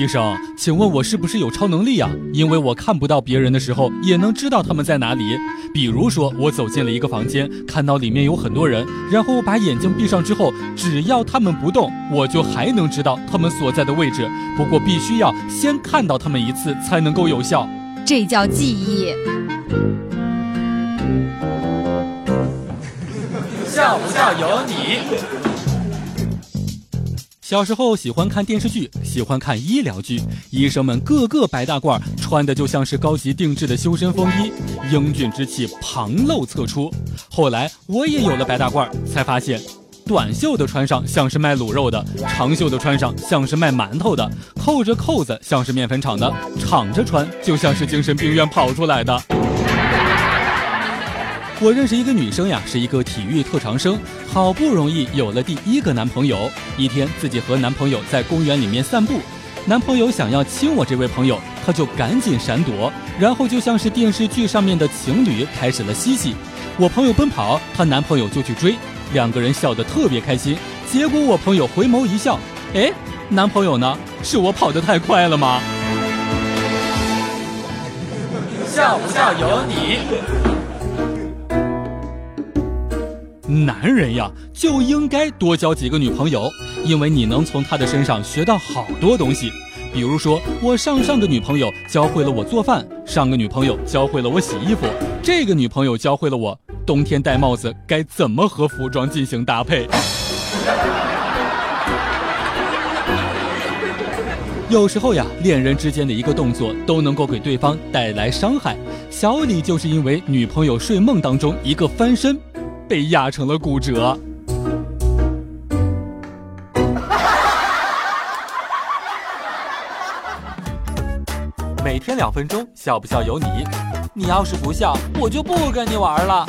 医生，请问我是不是有超能力啊？因为我看不到别人的时候，也能知道他们在哪里。比如说，我走进了一个房间，看到里面有很多人，然后我把眼睛闭上之后，只要他们不动，我就还能知道他们所在的位置。不过必须要先看到他们一次才能够有效。这叫记忆。笑不笑由你。小时候喜欢看电视剧，喜欢看医疗剧，医生们个个白大褂，穿的就像是高级定制的修身风衣，英俊之气旁露侧出。后来我也有了白大褂，才发现，短袖的穿上像是卖卤肉的，长袖的穿上像是卖馒头的，扣着扣子像是面粉厂的，敞着穿就像是精神病院跑出来的。我认识一个女生呀，是一个体育特长生，好不容易有了第一个男朋友。一天，自己和男朋友在公园里面散步，男朋友想要亲我这位朋友，她就赶紧闪躲，然后就像是电视剧上面的情侣开始了嬉戏。我朋友奔跑，她男朋友就去追，两个人笑得特别开心。结果我朋友回眸一笑，哎，男朋友呢？是我跑得太快了吗？笑不笑由你。男人呀，就应该多交几个女朋友，因为你能从他的身上学到好多东西。比如说，我上上个女朋友教会了我做饭，上个女朋友教会了我洗衣服，这个女朋友教会了我冬天戴帽子该怎么和服装进行搭配。有时候呀，恋人之间的一个动作都能够给对方带来伤害。小李就是因为女朋友睡梦当中一个翻身。被压成了骨折。每天两分钟，笑不笑由你。你要是不笑，我就不跟你玩了。